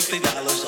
fifty dollars.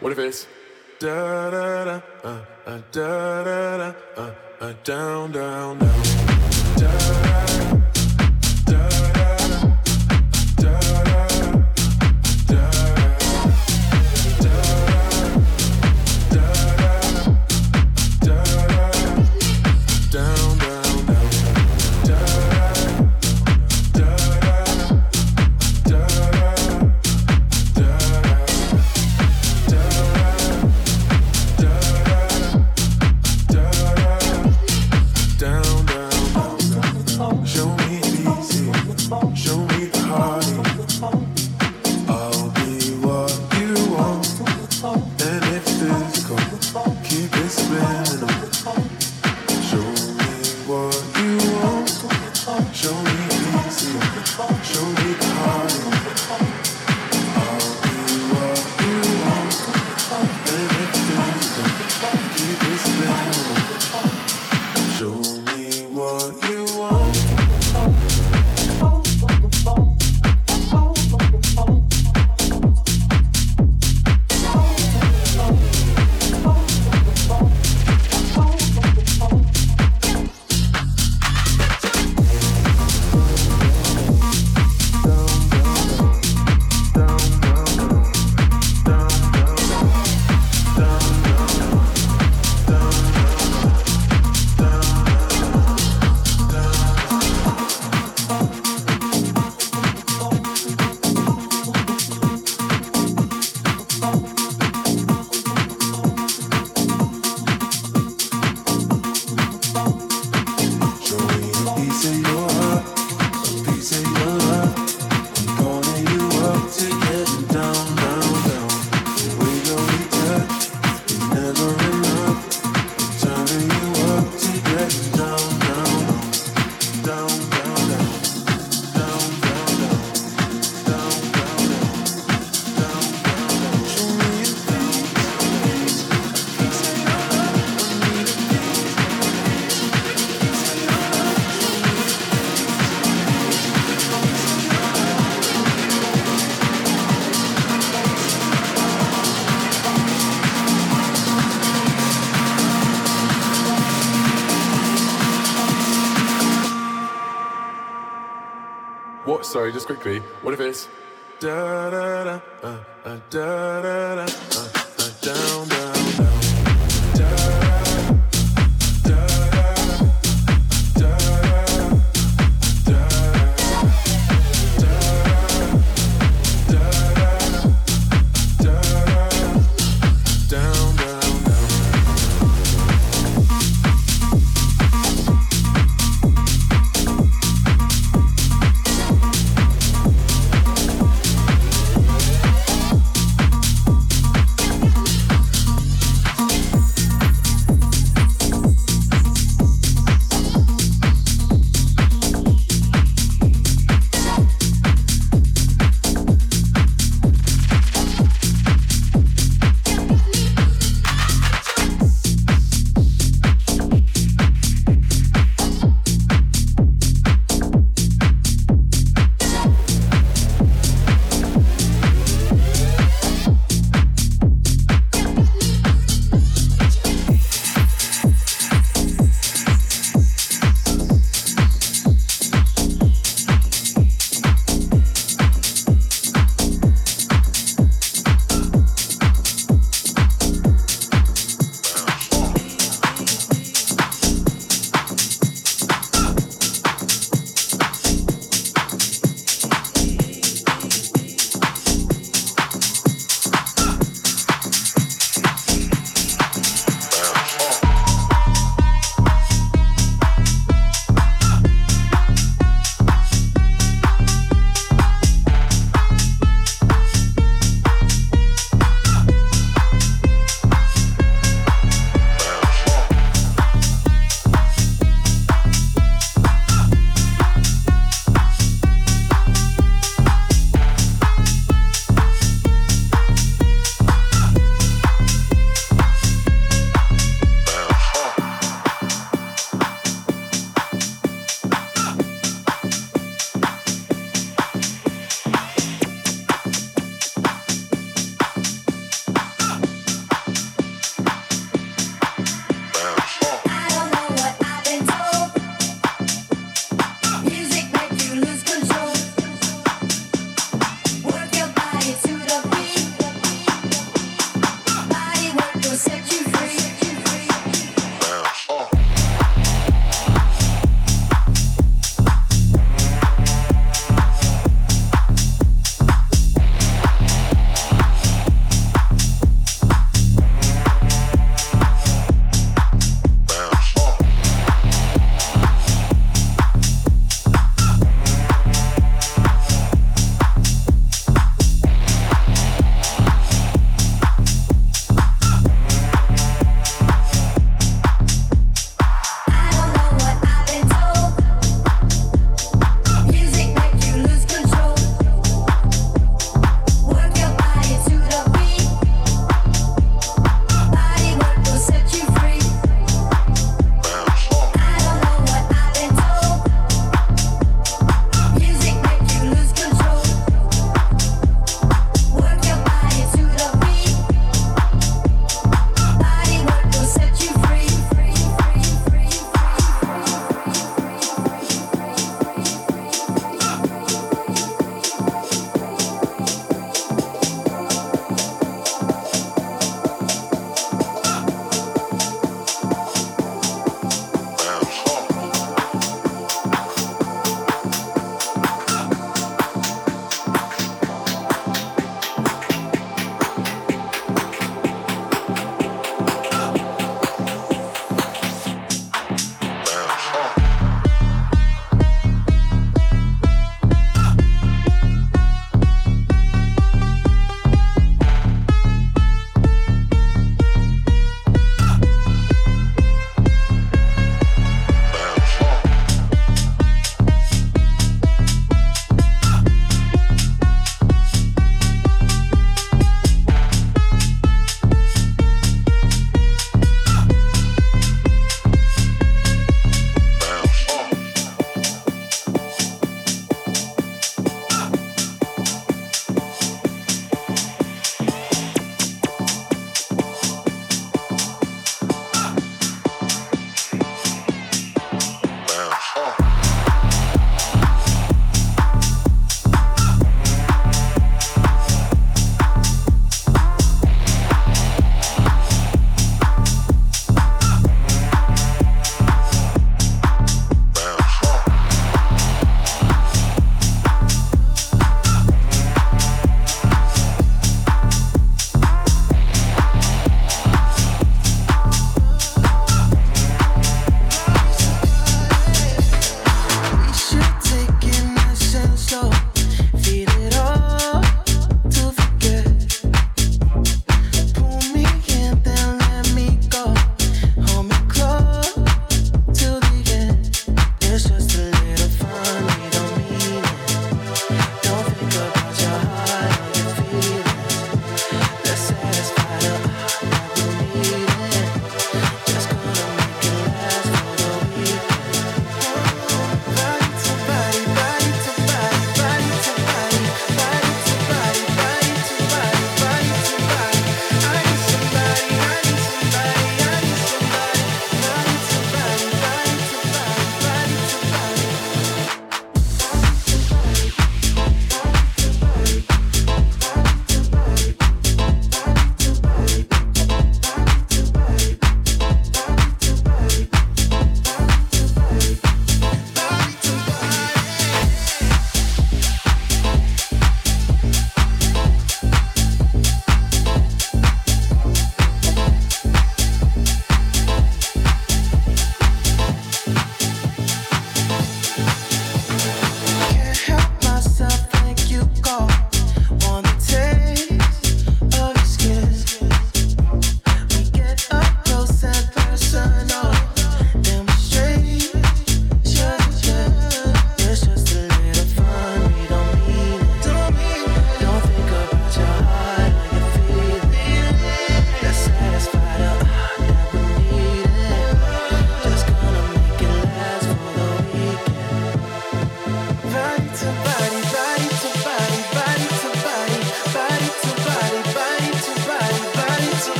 What if it's da da da uh, uh, da da da uh, uh, down down? down. Sorry, just quickly. What if it's da da da da da da.